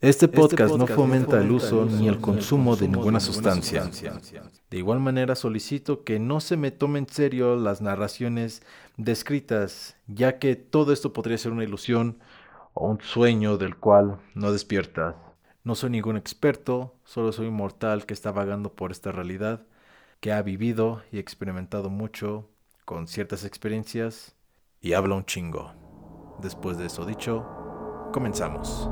Este podcast, no fomenta el uso ni el consumo de ninguna sustancia. De igual manera solicito que no se me tome en serio las narraciones descritas, ya que todo esto podría ser una ilusión o un sueño del cual no despiertas. No soy ningún experto, solo soy un mortal que está vagando por esta realidad, que ha vivido y experimentado mucho con ciertas experiencias y habla un chingo. Después de eso dicho, comenzamos.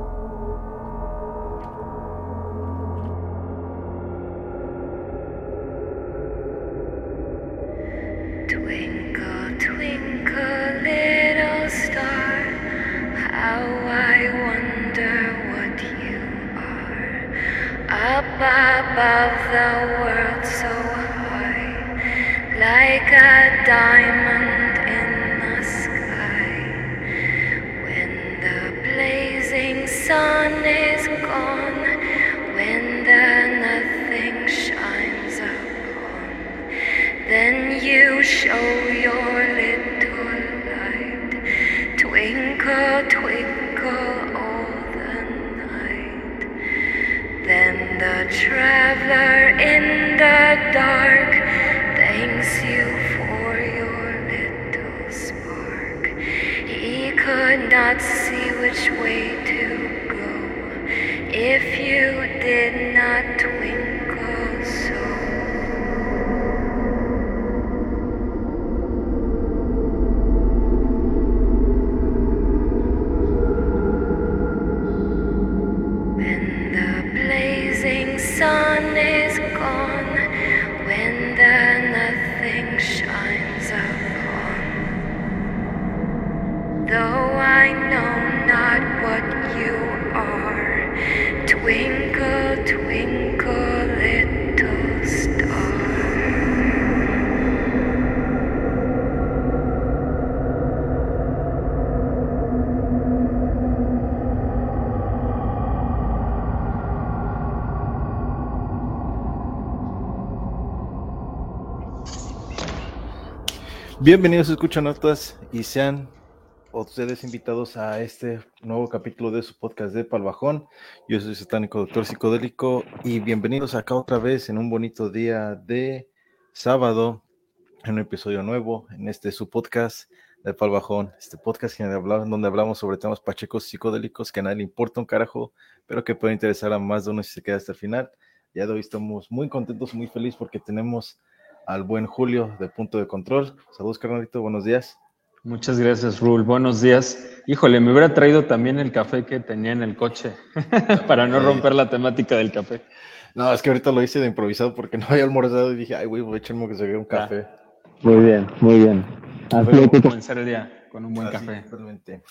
Above the world so high, like a diamond in the sky. When the blazing sun is gone, when the nothing shines upon, then you show your little light. Twinkle, twinkle traveler in the dark thanks you for your little spark. He could not see which way to go if you did not Bienvenidos a Escuchanotas y sean ustedes invitados a este nuevo capítulo de su podcast de Palbajón. Yo soy satánico doctor psicodélico y bienvenidos acá otra vez en un bonito día de sábado, en un episodio nuevo en este su podcast de Palbajón, este podcast donde hablamos sobre temas pachecos psicodélicos que a nadie le importa un carajo, pero que puede interesar a más de uno si se queda hasta el final. Ya de hoy estamos muy contentos, muy felices porque tenemos al buen Julio de Punto de Control. Saludos, carnalito, buenos días. Muchas gracias, Rul. Buenos días. Híjole, me hubiera traído también el café que tenía en el coche para no romper la temática del café. No, es que ahorita lo hice de improvisado porque no había almorzado y dije, ay, güey, voy a echarme que se vea un café. Muy bien, muy bien. Comenzar el día con un buen Así, café. totalmente.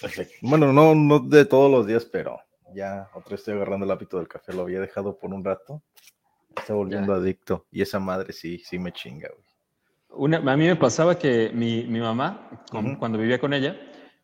Perfecto. Bueno, no, no de todos los días, pero ya otra vez estoy agarrando el hábito del café. Lo había dejado por un rato. Está volviendo adicto. Y esa madre sí, sí me chinga, güey. Una- a mí me pasaba que mi, mi mamá, con- Ujú. cuando vivía con ella,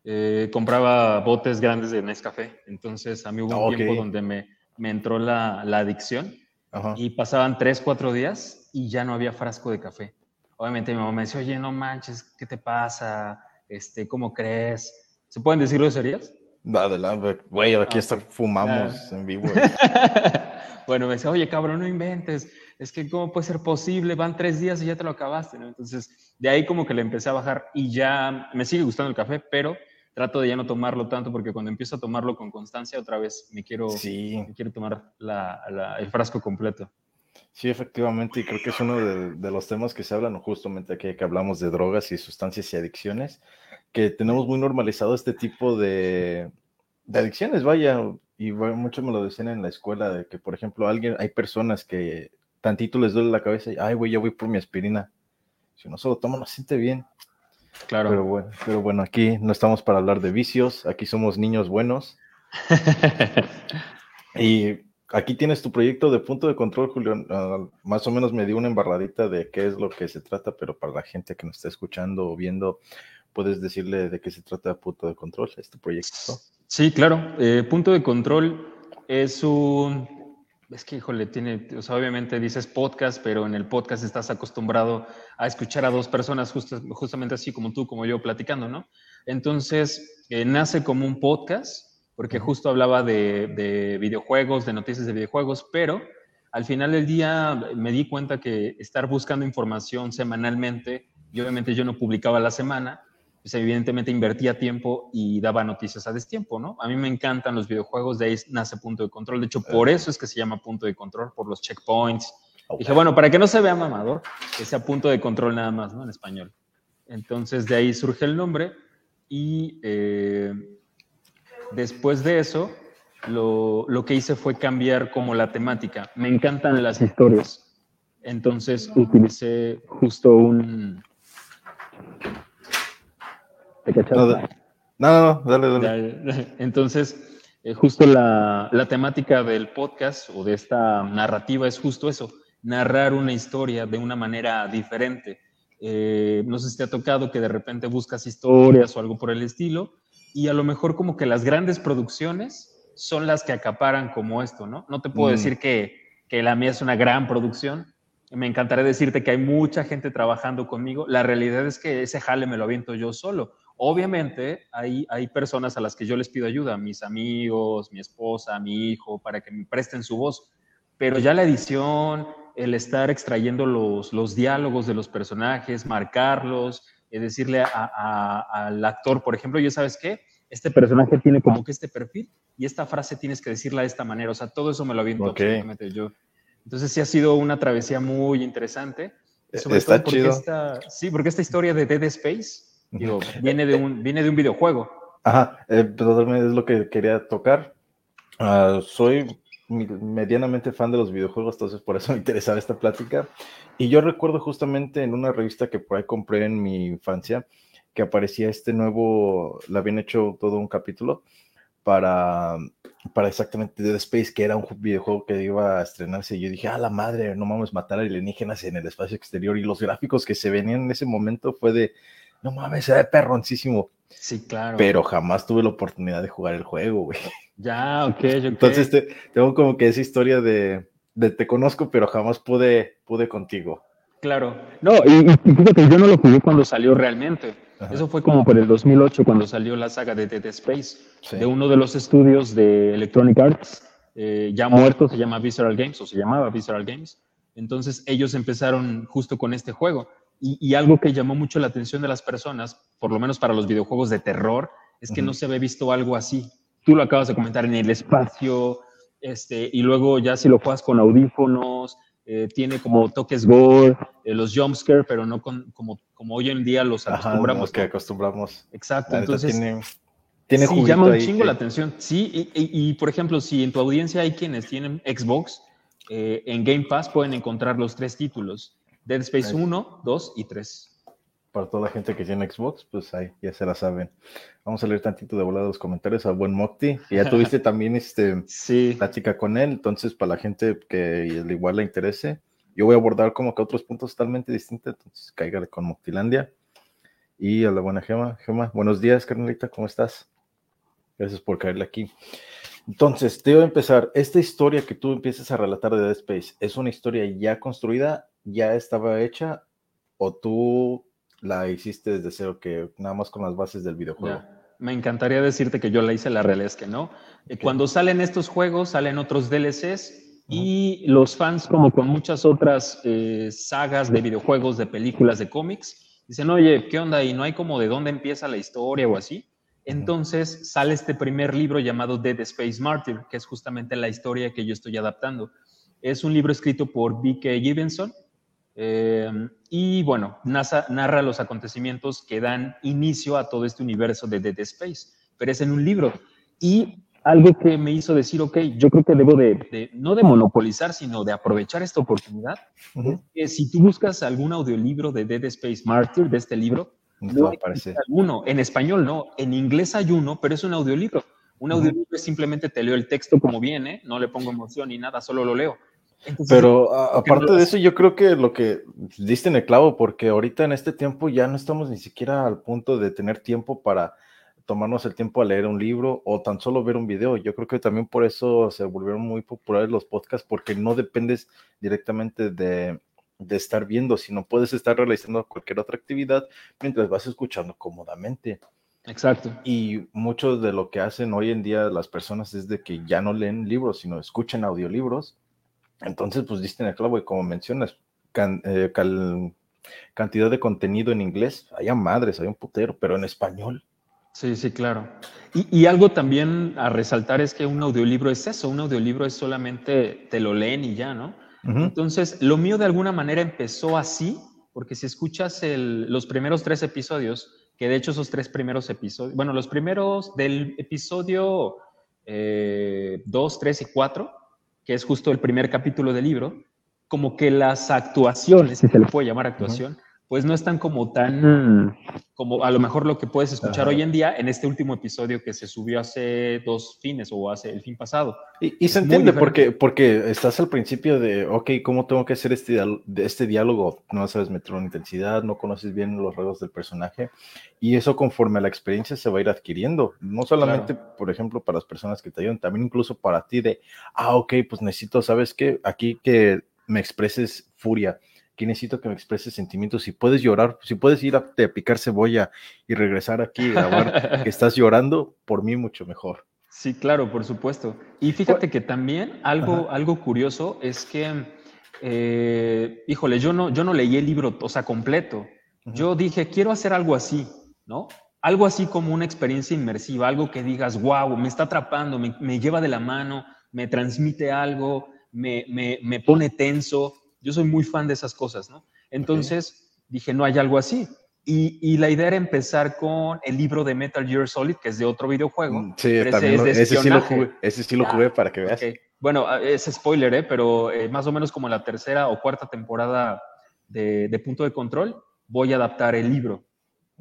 eh, compraba botes grandes de Nescafé. Entonces, a mí hubo un Ah, ok. tiempo donde me, me entró la, la adicción Ajá. y pasaban tres, cuatro días y ya no había frasco de café. Obviamente mi mamá me decía, oye, no manches, ¿qué te pasa? Este, ¿Cómo crees? ¿Se pueden decir groserías? Adelante, güey, aquí Ah, está, fumamos en vivo. bueno, me decía, oye, cabrón, no inventes. Es que, ¿cómo puede ser posible? Van tres días y ya te lo acabaste, ¿no? Entonces, de ahí como que le empecé a bajar y ya me sigue gustando el café, pero trato de ya no tomarlo tanto porque cuando empiezo a tomarlo con constancia, otra vez me quiero, Sí, me quiero tomar la- la- el frasco completo. sí, efectivamente, y creo que es uno de, de los temas que se hablan justamente aquí, que hablamos de drogas y sustancias y adicciones, que tenemos muy normalizado este tipo de, de adicciones, vaya, y bueno, muchos me lo decían en la escuela, de que, por ejemplo, alguien, hay personas que tantito les duele la cabeza y, ay, güey, ya voy por mi aspirina. Si no se lo toman, no se siente bien. Claro. Pero bueno, pero bueno, aquí no estamos para hablar de vicios, aquí somos niños buenos. Y aquí tienes tu proyecto de punto de control, Julio. Ah, más o menos me dio una embarradita de qué es lo que se trata, pero para la gente que nos está escuchando o viendo, puedes decirle de qué se trata punto de control, este proyecto. Sí, claro. Eh, punto de control es un... Es que, híjole, tiene, o sea, obviamente dices podcast, pero en el podcast estás acostumbrado a escuchar a dos personas justamente así como tú, como yo, platicando, ¿no? Entonces, eh, nace como un podcast porque justo hablaba de, de videojuegos, de noticias de videojuegos, pero al final del día me di cuenta que estar buscando información semanalmente, y obviamente yo no publicaba la semana, pues evidentemente invertía tiempo y daba noticias a destiempo, ¿no? A mí me encantan los videojuegos, de ahí nace Punto de Control. De hecho, por eso es que se llama Punto de Control, por los checkpoints. Dije, bueno, para que no se vea mamador, que sea Punto de Control nada más, ¿no? En español. Entonces, de ahí surge el nombre y eh, después de eso, lo, lo, que hice fue cambiar como la temática. Me encantan las historias. Entonces, utilicé justo un no, no, no, dale, dale. Entonces, eh, justo la, la, temática del podcast o de esta narrativa es justo eso, narrar una historia de una manera diferente. Eh, no sé si te ha tocado que de repente buscas historias o algo por el estilo y a lo mejor como que las grandes producciones son las que acaparan como esto, ¿no? No te puedo Mm. decir que, que la mía es una gran producción, me encantaría decirte que hay mucha gente trabajando conmigo. La realidad es que ese jale me lo aviento yo solo. Obviamente hay, hay personas a las que yo les pido ayuda, mis amigos, mi esposa, mi hijo, para que me presten su voz. Pero ya la edición, el estar extrayendo los, los diálogos de los personajes, marcarlos, eh, decirle a- a- al actor, por ejemplo, ya sabes qué, este personaje tiene como que este perfil y esta frase tienes que decirla de esta manera. O sea, todo eso me lo aviento Ok. absolutamente yo. Entonces sí ha sido una travesía muy interesante. Sobre Está todo porque chido. esta- sí, porque esta historia de Dead Space digo, viene, de un, viene de un videojuego. Ajá, eh, totalmente es lo que quería tocar. Ah, soy medianamente fan de los videojuegos, entonces por eso me interesaba esta plática. Y yo recuerdo justamente en una revista que por ahí compré en mi infancia, que aparecía este nuevo, le habían hecho todo un capítulo para, para exactamente Dead Space, que era un ju- videojuego que iba a estrenarse. Y yo dije, ah, la madre, no mames, matar alienígenas en el espacio exterior. Y los gráficos que se venían en ese momento fue de, no mames, se ve perroncísimo Sí, claro. pero jamás tuve la oportunidad de jugar el juego, güey. Ya, ok, ok. Entonces te- tengo como que esa historia de, de te conozco, pero jamás pude, pude contigo. Claro. No, y, y fíjate, yo no lo jugué cuando salió realmente. Ajá. Eso fue como por el 2008 cuando salió la saga de Dead Space, Sí. de uno de los estudios de Electronic Arts, eh, ya muerto, se llama Visceral Games, o se llamaba Visceral Games. Entonces ellos empezaron justo con este juego. Y, y algo que llamó mucho la atención de las personas, por lo menos para los videojuegos de terror, es que no se había visto algo así. Tú lo acabas de comentar en el espacio, este, y luego ya si lo juegas con audífonos, eh, tiene como toques gore, eh, los jumpscare, pero no con, como, como hoy en día los Ajá, acostumbramos. los que acostumbramos. Exacto, entonces tiene, tiene sí, llama un chingo la atención. Sí, y, y- y, por ejemplo, si en tu audiencia hay quienes tienen Xbox, eh, en Game Pass pueden encontrar los tres títulos: Dead Space Nice. 1, 2 y 3. Para toda la gente que tiene Xbox, pues ahí ya se la saben. Vamos a leer tantito de volada los comentarios a buen Mocti, que ya tuviste también este Sí, plática con él, entonces para la gente que al igual le interese, yo voy a abordar como que otros puntos totalmente distintos, entonces cáigale con Moctilandia. Y a la buena Gema, Gema, buenos días, carnalita, ¿cómo estás? Gracias por caerle aquí. Entonces, te voy a empezar. Esta historia que tú empiezas a relatar de Dead Space, ¿es una historia ya construida, ya estaba hecha, o tú la hiciste desde cero, que nada más con las bases del videojuego? Me encantaría decirte que yo la hice, la realidad es que no. Cuando salen estos juegos, salen otros DLCs y los fans, como con muchas otras eh, sagas de videojuegos, de películas, de cómics, dicen, oye, ¿qué onda? Y no hay como de dónde empieza la historia o así. Entonces sale este primer libro llamado Dead Space Martyr, que es justamente la historia que yo estoy adaptando. Es un libro escrito por B.K. Givenson, eh, y bueno, NASA, narra los acontecimientos que dan inicio a todo este universo de Dead Space, pero es en un libro. Y algo que me hizo decir, ok, yo creo que debo de, de- no de monopolizar, sino de aprovechar esta oportunidad. Ujú. Que si tú buscas algún audiolibro de Dead Space Martyr, de este libro, No aparece. alguno. En español no, en inglés hay uno, pero es un audiolibro. Un audiolibro es simplemente te leo el texto como viene, no le pongo emoción ni nada, solo lo leo. Entonces, Pero a- aparte de eso, yo creo que lo que diste en el clavo, porque ahorita en este tiempo ya no estamos ni siquiera al punto de tener tiempo para tomarnos el tiempo a leer un libro o tan solo ver un video. Yo creo que también por eso se volvieron muy populares los podcasts, porque no dependes directamente de, de estar viendo, sino puedes estar realizando cualquier otra actividad mientras vas escuchando cómodamente. Exacto. Y mucho de lo que hacen hoy en día las personas es de que ya no leen libros, sino escuchan audiolibros. Entonces, pues diste en el clavo y como mencionas, can- eh, cal- cantidad de contenido en inglés, hay a madres, hay un putero, pero en español. Sí, sí, claro. Y, y algo también a resaltar es que un audiolibro es eso, un audiolibro es solamente te lo leen y ya, ¿no? Entonces, lo mío de alguna manera empezó así, porque si escuchas el- los primeros tres episodios, que de hecho esos tres primeros episodios, bueno, los primeros del episodio 2, 3 y 4, que es justo el primer capítulo del libro, como que las actuaciones, si se le puede llamar actuación, pues no están como tan, como a lo mejor lo que puedes escuchar Ajá. hoy en día en este último episodio que se subió hace dos fines o hace el fin pasado. Y, y se entiende porque, porque estás al principio de, ok, ¿cómo tengo que hacer este, este diálogo? No sabes meter una intensidad, no conoces bien los rasgos del personaje y eso conforme a la experiencia se va a ir adquiriendo. No solamente, por ejemplo, para las personas que te ayudan, también incluso para ti de, ah, ok, pues necesito, ¿sabes qué? Aquí que me expreses furia. Aquí necesito que me expreses sentimientos. Si puedes llorar, si puedes ir a, a picar cebolla y regresar aquí y grabar que estás llorando, por mí mucho mejor. Sí, claro, por supuesto. Y fíjate que también algo, algo curioso es que, eh, híjole, yo no, yo no leí el libro, o sea, completo. Yo dije, quiero hacer algo así, ¿no? Algo así como una experiencia inmersiva, algo que digas, wow, me está atrapando, me, me lleva de la mano, me transmite algo, me, me, me pone tenso. Yo soy muy fan de esas cosas, ¿no? Entonces dije, no hay algo así. Y, y la idea era empezar con el libro de Metal Gear Solid, que es de otro videojuego. Mm, Sí, pero ese también es lo- de ese, sí lo jugué, ese sí lo Ah, jugué para que veas. Ok. Bueno, ah, es spoiler, ¿eh? pero eh, más o menos como la tercera o cuarta temporada de, de Punto de Control, voy a adaptar el libro.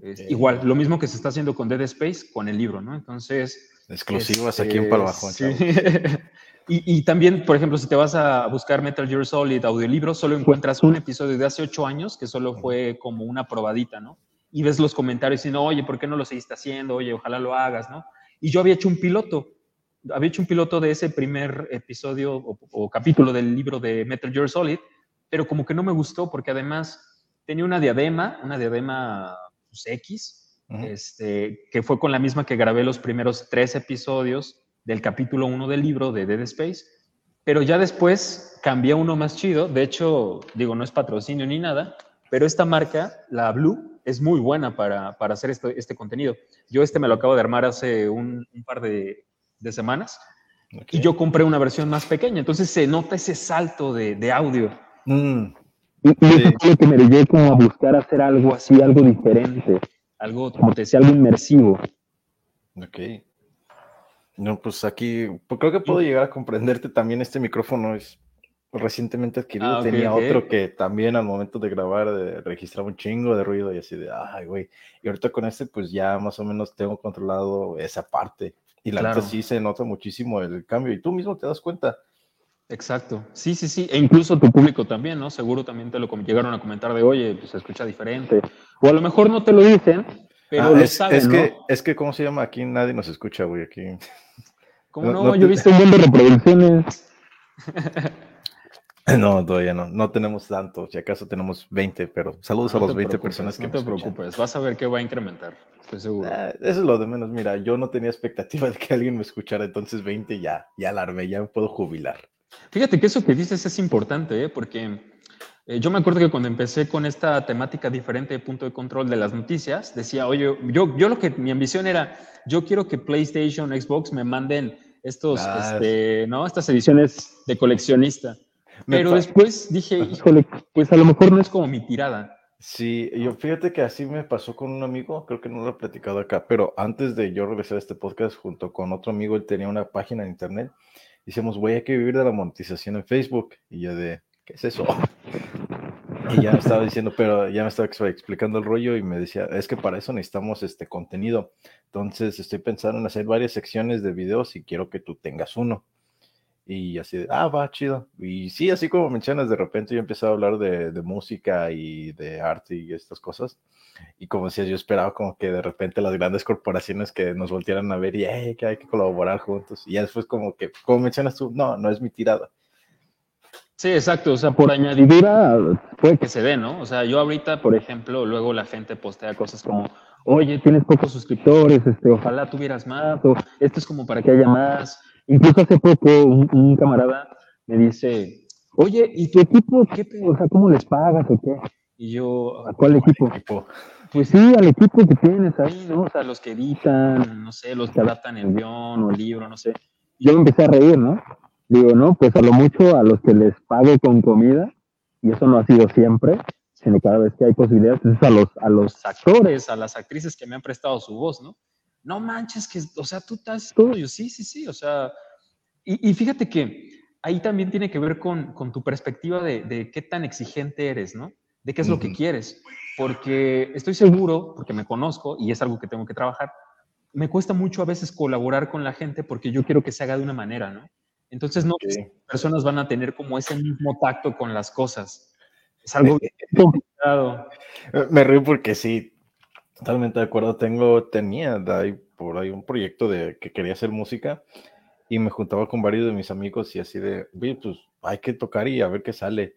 Es Ok. Igual, lo mismo que se está haciendo con Dead Space, con el libro, ¿no? Entonces... Exclusivas este, aquí en Palbajón. sí. y, y también, por ejemplo, si te vas a buscar Metal Gear Solid audiolibro, solo encuentras un episodio de hace ocho años que solo fue como una probadita, ¿no? Y ves los comentarios diciendo, oye, ¿por qué no lo seguiste haciendo? Oye, ojalá lo hagas, ¿no? Y yo había hecho un piloto, había hecho un piloto de ese primer episodio o, o capítulo del libro de Metal Gear Solid, pero como que no me gustó porque además tenía una diadema, una diadema pues, X, este, que fue con la misma que grabé los primeros tres episodios del capítulo 1 del libro de Dead Space, pero ya después cambié a uno más chido, de hecho, digo, no es patrocinio ni nada, pero esta marca, la Blue, es muy buena para, para hacer este, este contenido. Yo este me lo acabo de armar hace un, un par de, de semanas Ok. y yo compré una versión más pequeña, entonces se nota ese salto de, de audio. Mm, Y, y Sí. eso fue lo que me llevé como a buscar hacer algo así, algo diferente, Algo, como te decía, algo inmersivo. ok. No, pues aquí, pues creo que puedo llegar a comprenderte también. Este micrófono es recientemente adquirido. Ah, ok, Tenía ok. otro que también al momento de grabar eh, registraba un chingo de ruido y así de, ay, güey. Y ahorita con este, pues ya más o menos tengo controlado esa parte. Y la Claro. neta sí se nota muchísimo el cambio. Y tú mismo te das cuenta. Exacto. Sí, sí, sí. E incluso tu público también, ¿no? Seguro también te lo llegaron a comentar de, oye, pues se escucha diferente. O a lo mejor no te lo dicen, pero Ah, lo es, saben, es ¿no? que, es que, ¿cómo se llama? Aquí nadie nos escucha, güey. Aquí. ¿Cómo no- no? no Yo he visto Un buen de reproducciones. No, todavía no. No tenemos tanto. Si acaso tenemos 20, pero saludos a los te 20 preocupes, personas que No te preocupes, vas a ver que va a incrementar, estoy seguro. Ah, eso es lo de menos. Mira, yo no tenía expectativa de que alguien me escuchara, entonces 20 ya, ya la armé, ya me puedo jubilar. Fíjate que eso que dices es importante, ¿eh? porque eh, yo me acuerdo que cuando empecé con esta temática diferente de punto de control de las noticias, decía, oye, yo, yo lo que mi ambición era, yo quiero que PlayStation, Xbox me manden estos, este, ¿no? Estas ediciones de coleccionista. Me Pero después dije, híjole, pues a lo mejor no es como mi tirada. Sí, yo fíjate que así me pasó con un amigo, creo que no lo he platicado acá, pero antes de yo regresar a este podcast junto con otro amigo, él tenía una página en internet. Decíamos, güey, hay que vivir de la monetización en Facebook. Y yo de, ¿qué es eso? Y ya me estaba diciendo, pero ya me estaba ex- explicando el rollo y me decía, es que para eso necesitamos este contenido. Entonces estoy pensando en hacer varias secciones de videos y quiero que tú tengas uno. Y así ah, va, chido. Y sí, así como mencionas, de repente yo empecé a hablar de, música y de arte y estas cosas. Y como decías, yo esperaba como que de repente las grandes corporaciones que nos voltearan a ver y "Ey, que hay que colaborar juntos. Y ya después como que, como mencionas tú, no, no es mi tirada. Sí, exacto. O sea, por añadidura puede que se dé, ¿no? O sea, yo ahorita, por ejemplo, luego la gente postea cosas como, oye, tienes pocos suscriptores, este, ojalá tuvieras más, o esto es como para que haya más. Incluso hace poco un, un camarada me dice, oye, ¿y tu equipo qué? O sea, ¿cómo les pagas o qué? Y yo, ¿a cuál equipo? Pues sí, al equipo que tienes ahí, ¿no? O sea, los que editan, no sé, los que adaptan el guion o el libro, no sé. Yo me empecé a reír, ¿no? Digo, no, pues a lo mucho a los que les pago con comida, y eso no ha sido siempre, sino cada vez que hay posibilidades, entonces a los, a los actores, a las actrices que me han prestado su voz, ¿no? No manches, que, o sea, tú estás todo, yo sí, sí, sí, o sea, y, y fíjate que ahí también tiene que ver con, con tu perspectiva de, de, qué tan exigente eres, ¿no? De qué es lo que quieres. Porque estoy seguro, porque me conozco y es algo que tengo que trabajar, me cuesta mucho a veces colaborar con la gente porque yo quiero que se haga de una manera, ¿no? Entonces, no, las personas van a tener como ese mismo tacto con las cosas. Es algo complicado. Eh, Me río porque sí, totalmente de acuerdo. Tengo, tenía de ahí, por ahí un proyecto de que quería hacer música y me juntaba con varios de mis amigos y así de, "Oye, pues hay que tocar y a ver qué sale.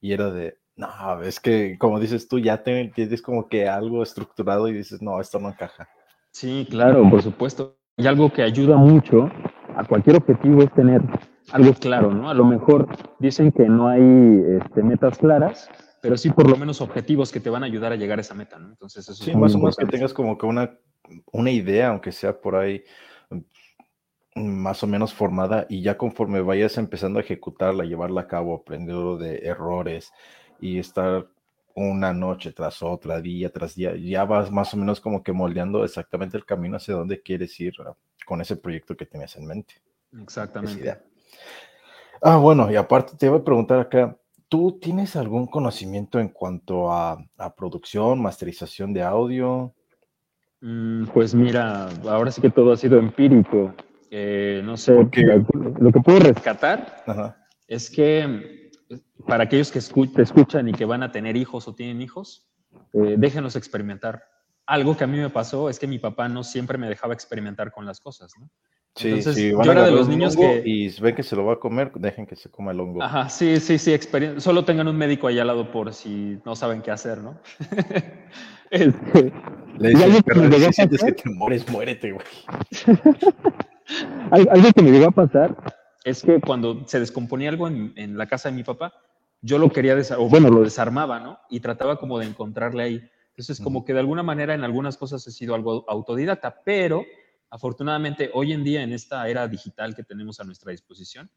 Y era de, no, es que como dices tú, ya te- tienes como que algo estructurado y dices, no, esto no encaja. Sí, claro, por supuesto. Y algo que ayuda mucho a cualquier objetivo es tener algo claro, ¿no? A lo mejor dicen que no hay este, metas claras, pero sí por lo menos objetivos que te van a ayudar a llegar a esa meta, ¿no? Entonces eso Sí, es más o menos que tengas como que una, una idea, aunque sea por ahí más o menos formada, y ya conforme vayas empezando a ejecutarla, llevarla a cabo, aprendiendo de errores y estar una noche tras otra, día tras día, ya vas más o menos como que moldeando exactamente el camino hacia donde quieres ir ah, con ese proyecto que tenías en mente. Exactamente. Ah, bueno, y aparte te voy a preguntar acá, ¿tú tienes algún conocimiento en cuanto a, a producción, masterización de audio? Mm, Pues mira, ahora sí que todo ha sido empírico. Eh, no sé, lo que puedo rescatar Ajá. es que para aquellos que escu- te escuchan y que van a tener hijos o tienen hijos, eh, déjenlos experimentar. Algo que a mí me pasó es que mi papá no siempre me dejaba experimentar con las cosas, ¿no? Sí, Entonces, sí, yo van a era de los niños hongo que- Y ven que se lo va a comer, dejen que se coma el hongo. Ajá, sí, sí, sí, experien- solo tengan un médico ahí al lado por si no saben qué hacer, ¿no? Este, Le Y algo dices, que "Perro, me llegó si sientes que pasar- te mueres, muérete, güey. Al- Algo que me llegó a pasar, es que cuando se descomponía algo en, en la casa de mi papá, yo lo quería desarmar, o bueno, lo desarmaba, ¿no? Y trataba como de encontrarle ahí. Entonces, como que de alguna manera en algunas cosas he sido algo autodidacta, pero afortunadamente hoy en día en esta era digital que tenemos a nuestra disposición,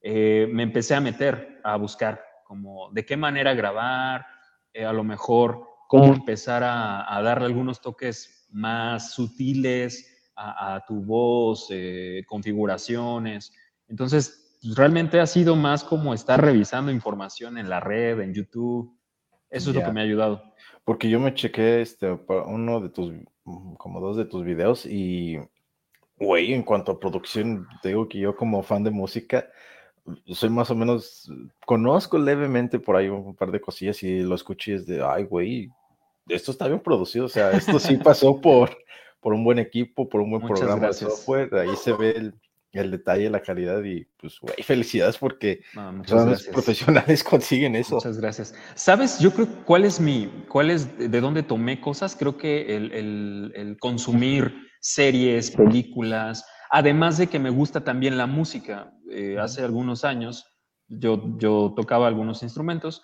eh, me empecé a meter, a buscar como de qué manera grabar, eh, a lo mejor cómo empezar a, a darle algunos toques más sutiles a, a tu voz, eh, configuraciones. Entonces, realmente ha sido más como estar revisando información en la red, en YouTube. Eso es Ya. lo que me ha ayudado. Porque yo me chequé este, uno de tus, como dos de tus videos y, güey, en cuanto a producción, te digo que yo como fan de música, soy más o menos, conozco levemente por ahí un par de cosillas y lo escuché y es de, ay, güey, esto está bien producido, o sea, esto sí pasó por, por un buen equipo, por un buen Muchas programa de software, ahí se ve el, el detalle, la calidad y pues, güey, felicidades porque No, gracias. profesionales consiguen eso. Muchas gracias. ¿Sabes? Yo creo cuál es mi, cuál es de dónde tomé cosas. Creo que el, el- el consumir series, películas, además de que me gusta también la música. Eh, hace algunos años yo, yo tocaba algunos instrumentos,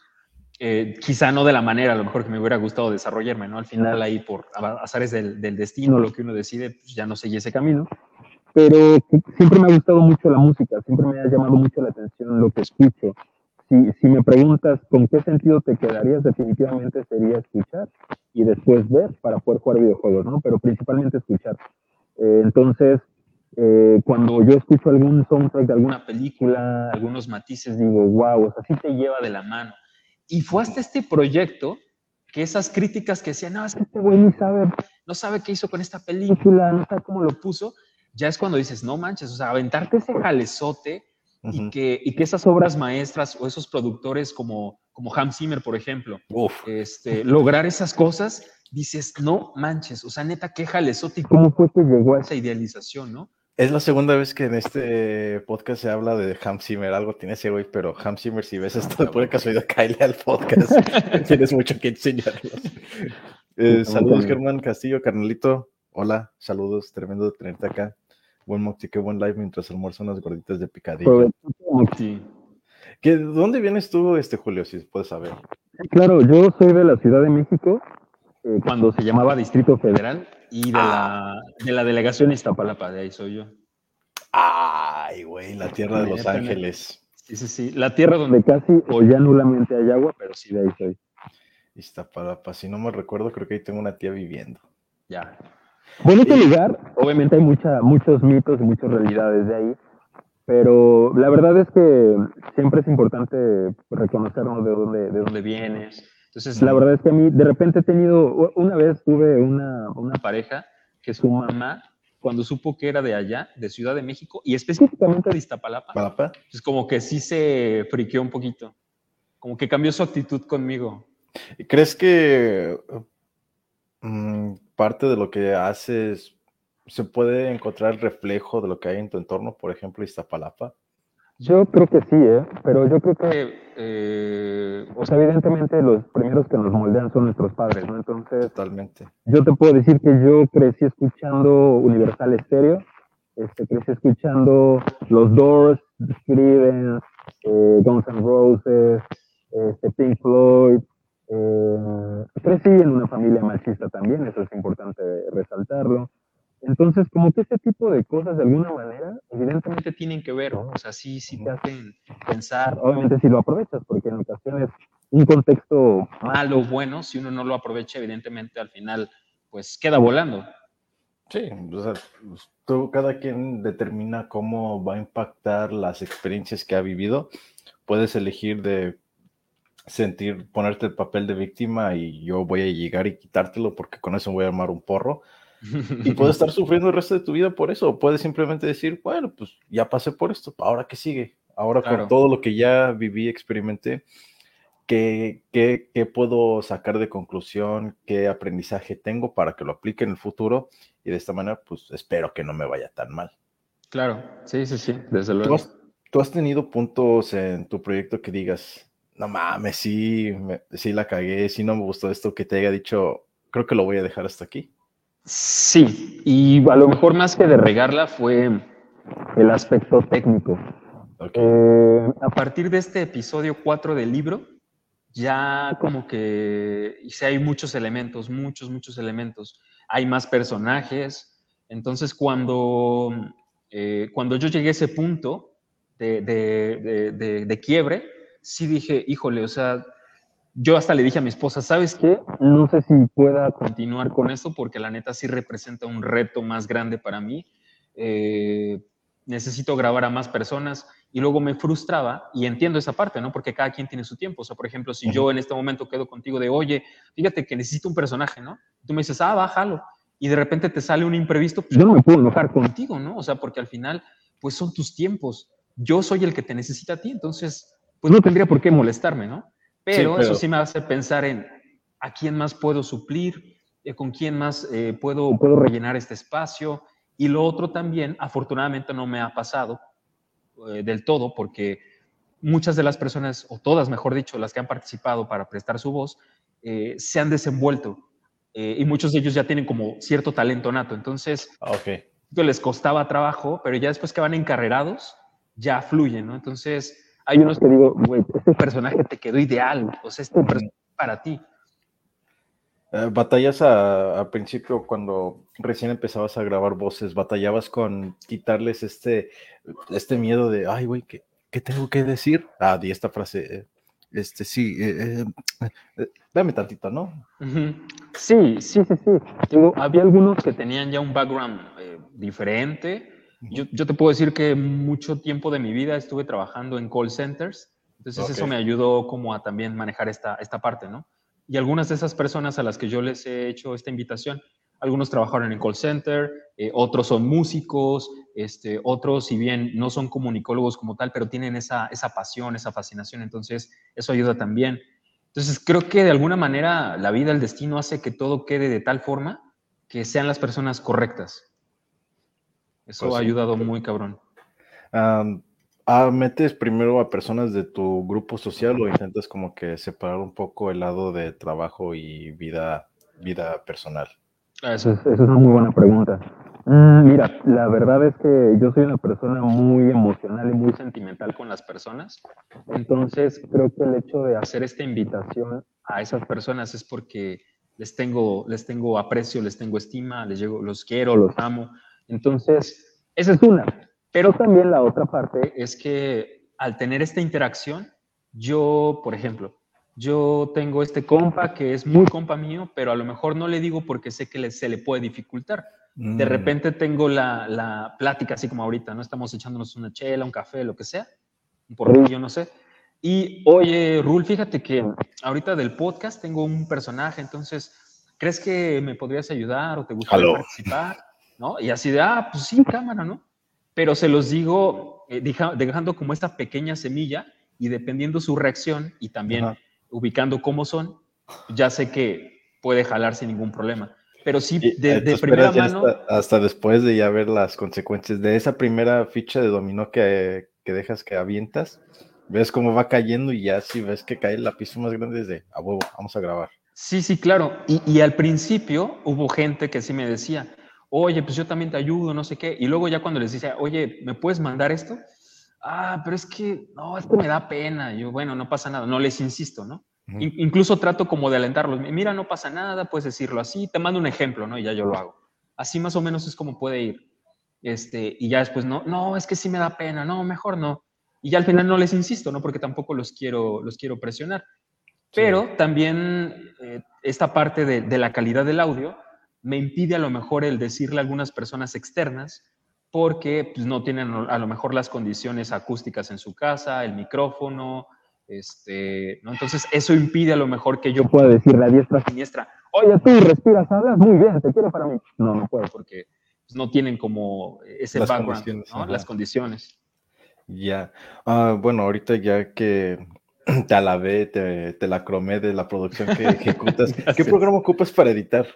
eh, quizá no de la manera a lo mejor que me hubiera gustado desarrollarme, ¿no? Al final ahí por azares del, del destino, lo que uno decide, pues ya no seguí ese camino. Pero siempre me ha gustado mucho la música, siempre me ha llamado mucho la atención lo que escucho. Si, si me preguntas con qué sentido te quedarías, definitivamente sería escuchar y después ver para poder jugar videojuegos, ¿no? Pero principalmente escuchar. Eh, entonces, eh, cuando yo escucho algún soundtrack de alguna película, algunos matices, digo, wow, o sea, sí te lleva de la mano. Y fue hasta este proyecto que esas críticas que decían, no, es que este güey ni sabe no sabe qué hizo con esta película, no sabe cómo lo puso, ya es cuando dices, no manches, o sea, aventarte ese jalezote y, que, y que esas obras maestras o esos productores como, como Hans Zimmer, por ejemplo, Uf, este, lograr esas cosas, dices, no manches, o sea, neta, qué jalezote y cómo fue que llegó a esa idealización, ¿no? Es la segunda vez que en este podcast se habla de Hans Zimmer. Algo tiene ese güey, pero Hans Zimmer, si ves esto de pura casualidad, cae al podcast. Tienes mucho que enseñarnos. Eh, saludos, Germán Castillo, carnalito. Hola, saludos. Tremendo de tenerte acá. Buen Mocti, qué buen live mientras almuerzo unas gorditas de picadillo. Sí. ¿Qué, ¿De dónde vienes tú, este Julio, si puedes saber? Claro, yo soy de la Ciudad de México, eh, Cuando se llamaba Distrito Federal y de, la, de la delegación Iztapalapa, de ahí soy yo. Ay, güey, la tierra de Los. Ángeles. Sí, sí, sí. La tierra donde donde casi o ya nulamente hay agua, pero sí de ahí soy. Iztapalapa, si no me recuerdo, creo que ahí tengo una tía viviendo. ya. Bonito lugar, obviamente hay mucha, muchos mitos y muchas realidades de ahí, pero la verdad es que siempre es importante reconocernos de dónde, de dónde ¿Dónde vienes? Entonces, La verdad es que a mí de repente he tenido, una vez tuve una, una pareja que su mamá, cuando supo que era de allá, de Ciudad de México, y específicamente de Iztapalapa, ¿Palapa? pues como que sí se friqueó un poquito. Como que cambió su actitud conmigo. ¿Crees que mm, parte de lo que haces se puede encontrar reflejo de lo que hay en tu entorno? Por ejemplo, Iztapalapa. Yo creo que sí, ¿eh? pero yo creo que, Eh, o sea, evidentemente los primeros que nos moldean son nuestros padres, ¿no? Entonces, Totalmente. yo te puedo decir que yo crecí escuchando Universal Stereo, este, crecí escuchando los Doors, The Creedence, eh, Guns N' Roses, este, Pink Floyd. Eh, crecí en una familia machista también, eso es importante resaltarlo. Entonces, como que ese tipo de cosas, de alguna manera, evidentemente te tienen que ver, ¿no? O sea, sí, sí te hacen pensar, obviamente si lo aprovechas, porque en ocasiones un contexto mal o bueno, si uno no lo aprovecha, evidentemente al final, pues queda volando. Sí, o sea, pues, tú, cada quien determina cómo va a impactar las experiencias que ha vivido. Puedes elegir de sentir, ponerte el papel de víctima y yo voy a llegar y quitártelo porque con eso voy a armar un porro. Y puedes estar sufriendo el resto de tu vida por eso. O puedes simplemente decir, bueno, pues ya pasé por esto, ahora qué sigue. Ahora Claro. con todo lo que ya viví, experimenté, ¿qué, qué, qué puedo sacar de conclusión? ¿Qué aprendizaje tengo para que lo aplique en el futuro? Y de esta manera, pues espero que no me vaya tan mal. Claro, sí, sí, sí, desde ¿Tú luego. has, tú has tenido puntos en tu proyecto que digas, no mames, sí, me- sí la cagué, sí no me gustó esto, que te haya dicho, creo que lo voy a dejar hasta aquí? Sí, y a lo mejor más que de regarla fue el aspecto técnico. Eh, a partir de este episodio 4 del libro, ya como que sí hay muchos elementos, muchos, muchos elementos. Hay más personajes. Entonces, cuando, eh, cuando yo llegué a ese punto de- de- de quiebre, sí dije, híjole, o sea, yo hasta le dije a mi esposa, ¿sabes qué? no sé si pueda continuar con esto porque la neta sí representa un reto más grande para mí. Eh, necesito grabar a más personas y luego me frustraba y entiendo esa parte, ¿no? Porque cada quien tiene su tiempo. O sea, por ejemplo, si yo en este momento quedo contigo de, oye, fíjate que necesito un personaje, ¿no? Tú me dices, ah, bájalo. Y de repente te sale un imprevisto, pues Yo no me puedo enojar con contigo, ¿no? O sea, porque al final, pues son tus tiempos. Yo soy el que te necesita a ti, entonces, pues no tendría por qué molestarme, ¿no? Pero, pero- eso sí me hace pensar en a quién más puedo suplir, eh, con quién más eh, puedo, puedo rellenar este espacio. Y lo otro también, afortunadamente no me ha pasado eh, del todo, porque muchas de las personas, o todas, mejor dicho, las que han participado para prestar su voz, eh, se han desenvuelto. y muchos de ellos ya tienen como cierto talento nato. Entonces, Ah, Ok. que les costaba trabajo, pero ya después que van encarrerados, ya fluyen, ¿no? Entonces, hay unos que digo, güey, este personaje te quedó ideal, o sea, este personaje para ti. Eh, ¿Batallas a- al principio cuando recién empezabas a grabar voces? ¿Batallabas con quitarles este, este miedo de, ay, güey, ¿qué, qué tengo que decir? Ah, di esta frase. eh, Este, sí, eh, eh, eh, dame tantito, ¿no? Sí, sí, sí, sí. Digo, había algunos que tenían ya un background diferente. Yo, yo te puedo decir que mucho tiempo de mi vida estuve trabajando en call centers, entonces eso me ayudó como a también manejar esta, esta parte, ¿no? Y algunas de esas personas a las que yo les he hecho esta invitación, algunos trabajaron en call center, eh, otros son músicos, este, otros, si bien no son comunicólogos como tal, pero tienen esa, esa pasión, esa fascinación, entonces eso ayuda también. Entonces creo que de alguna manera la vida, el destino hace que todo quede de tal forma que sean las personas correctas. Eso Pues ha sí. ayudado muy cabrón. Am, ah, ¿Metes primero a personas de tu grupo social o intentas como que separar un poco el lado de trabajo y vida, vida personal? Eso. Esa es, es una muy buena pregunta. Mm, mira, la verdad es que yo soy una persona muy emocional y muy sentimental con las personas. Entonces, creo que el hecho de hacer esta invitación a esas personas es porque les tengo, les tengo aprecio, les tengo estima, les llego, los quiero, los amo. Entonces, esa es una. Pero también la otra parte es que al tener esta interacción, yo, por ejemplo, yo tengo este compa que es muy compa mío, pero a lo mejor no le digo porque sé que le- se le puede dificultar. De Mm, repente tengo la, la plática así como ahorita, ¿no? Estamos echándonos una chela, un café, lo que sea, un porrillo, no sé. Y, oye, Rul, fíjate que ahorita del podcast tengo un personaje, entonces, ¿crees que me podrías ayudar o te gustaría Jalo. participar? ¿No? Y así de, ah, pues sí, cámara, ¿no? Pero se los digo eh, deja- dejando como esta pequeña semilla y dependiendo su reacción y también Ajá. ubicando cómo son, ya sé que puede jalar sin ningún problema. Pero sí, de, eh, de primera mano, hasta, hasta después de ya ver las consecuencias de esa primera ficha de dominó que, que dejas que avientas, ves cómo va cayendo y ya si ves que cae el lápiz más grande es de a huevo, vamos a grabar. Sí, sí, claro. Y, y al principio hubo gente que sí me decía, oye, pues yo también te ayudo, no sé qué. Y luego ya cuando les decía, oye, ¿me puedes mandar esto? Ah, pero es que, no, es que me da pena. Yo, bueno, no pasa nada, no les insisto, ¿no? Ujú. In- incluso trato como de alentarlos. Mira, no pasa nada, puedes decirlo así. Te mando un ejemplo, ¿no? Y ya yo lo hago. Así más o menos es como puede ir. Este, y ya después, no, no, es que sí me da pena, no, mejor no. Y ya al final no les insisto, ¿no? Porque tampoco los quiero, los quiero presionar. Pero también eh, esta parte de, de la calidad del audio me impide a lo mejor el decirle a algunas personas externas porque pues, no tienen a lo mejor las condiciones acústicas en su casa, el micrófono, este, ¿no? Entonces eso impide a lo mejor que yo puedo decirle a diestra pueda siniestra, Oye, tú respiras, hablas muy bien, te quiero para mí. No, no puedo. porque pues, no tienen como ese Las background, condiciones, ¿no? las condiciones. Ya. Ah, bueno, ahorita ya que te alabé, te, te la cromé de la producción que ejecutas, ¿qué programa ocupas para editar?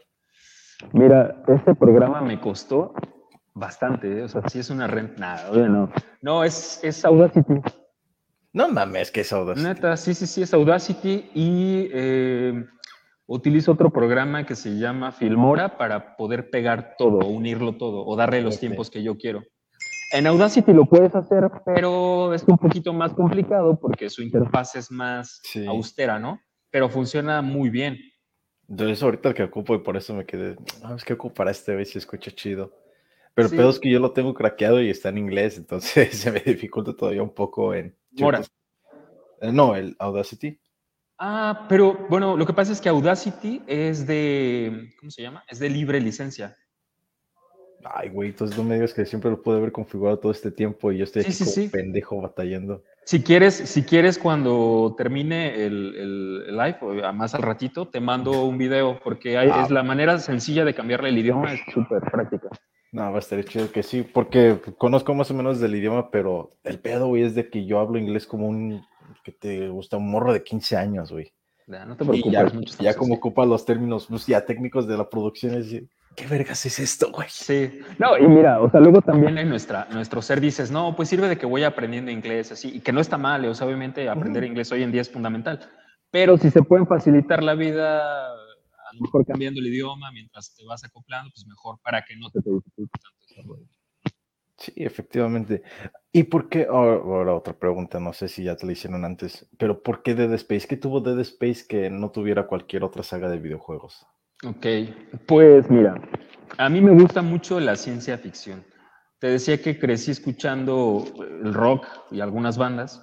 Mira, este programa Me costó bastante, ¿eh? o sea, sí es una renta. Nada, bueno, no, es, es Audacity. No mames, que es Audacity. Neta, sí, sí, sí, es Audacity y eh, utilizo otro programa que se llama Filmora para poder pegar todo, unirlo todo o darle los tiempos que yo quiero. En Audacity lo puedes hacer, pero es un poquito más complicado porque su interfaz es más Sí. austera, ¿no? Pero funciona muy bien. Entonces ahorita el que ocupo y por eso me quedé, ah, es que ocupará este güey si escucha chido. Pero Sí. el pedo es que yo lo tengo craqueado y está en inglés, entonces se me dificulta todavía un poco en... Mora. Eh, no, el Audacity. Ah, pero bueno, lo que pasa es que Audacity es de, ¿cómo se llama? Es de libre licencia. Ay, güey, entonces no me digas que siempre lo pude haber configurado todo este tiempo y yo estoy Sí, aquí sí, como pendejo batallando. Si quieres, si quieres cuando termine el, el- el live, más al ratito, te mando un video, porque hay- Ah. es la manera sencilla de cambiarle el idioma, es súper práctica. No, va a estar chido que sí, porque conozco más o menos del idioma, pero el pedo, güey, es de que yo hablo inglés como un, que te gusta, un morro de 15 años, güey. Ya, no te Y preocupes, ya, mucho ya como ocupa los términos pues, ya técnicos de la producción, es decir, ¿qué vergas es esto, güey? Sí, No, y mira, o sea, luego también en nuestra, nuestro ser dices, no, pues sirve de que voy aprendiendo inglés, así, y que no está mal, o sea, obviamente aprender inglés hoy en día es fundamental, pero si se pueden facilitar la vida, a lo mejor cambiando el idioma mientras te vas acoplando, pues mejor para que no te, te dificulte tanto. Sí, efectivamente. ¿Y por qué? Ahora, ahora otra pregunta, no sé si ya te la hicieron antes, pero ¿por qué Dead Space? ¿Qué tuvo Dead Space que no tuviera cualquier otra saga de videojuegos? Ok, Pues mira, A mí me gusta mucho la ciencia ficción. Te decía que crecí escuchando el rock y algunas bandas.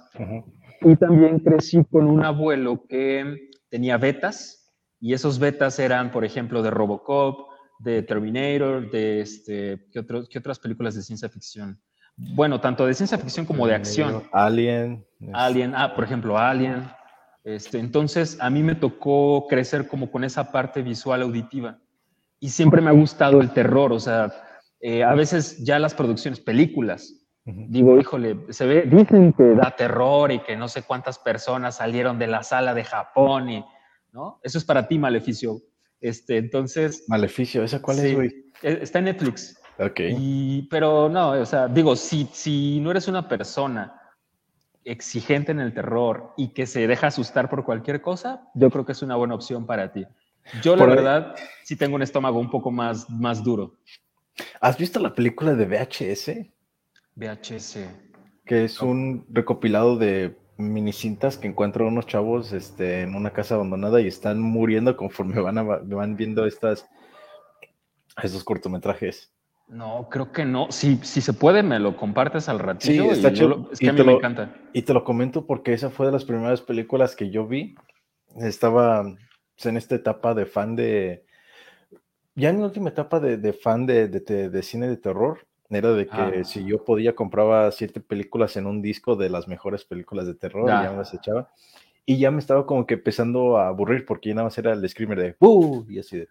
y también crecí con Un abuelo que tenía betas y esos betas eran, por ejemplo, de Robocop, de Terminator, de este, ¿qué, qué otras películas de ciencia ficción? Bueno, tanto de ciencia ficción como de acción. Alien. Alien, ah, por ejemplo, Alien. Este, entonces, a mí me tocó crecer como con esa parte visual auditiva. Y siempre me ha gustado el terror, o sea, eh, a veces ya las producciones, películas, Ujú. digo, híjole, se ve, dicen que da terror y que no sé cuántas personas salieron de la sala de Japón y, ¿no? Eso es para ti, Maleficio. Este, entonces, Maleficio, ¿esa cuál Sí. es, güey? eh, está en Netflix. Ok. Y, pero no, o sea, digo, si, si no eres una persona exigente en el terror y que se deja asustar por cualquier cosa, yo creo que es una buena opción para ti. Yo, la Por verdad, sí tengo un estómago un poco más, más duro. ¿Has visto la película de VHS? VHS. Que es un recopilado de mini cintas que encuentran unos chavos este, en una casa abandonada y están muriendo conforme van, a- van viendo estas, estos cortometrajes. No, creo que no. Si, si se puede, me lo compartes al ratillo. Sí, está y chido. es Y que a mí te me lo- encanta. Y te lo comento porque esa fue de las primeras películas que yo vi. Estaba pues, en esta etapa de fan de. Ya en mi última etapa de, de fan de, de- cine de terror, era de que Ah. si yo podía compraba siete películas en un disco de las mejores películas de terror Ya. y ya me las echaba. Y ya me estaba como que empezando a aburrir porque ya nada más era el screamer de ¡Uh! Y así de.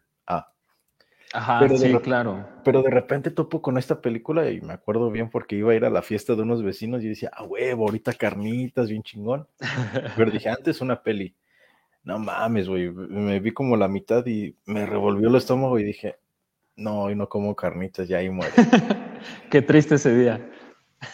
Ajá, Pero sí, claro. Pero de repente topo con esta película y me acuerdo bien porque iba a ir a la fiesta de unos vecinos y decía, ah, huevo, ahorita carnitas, bien chingón. Pero dije, antes una peli. No mames, güey. Me vi como la mitad y me revolvió el estómago y dije, no, hoy no como carnitas, ya ahí muere. Qué triste ese día.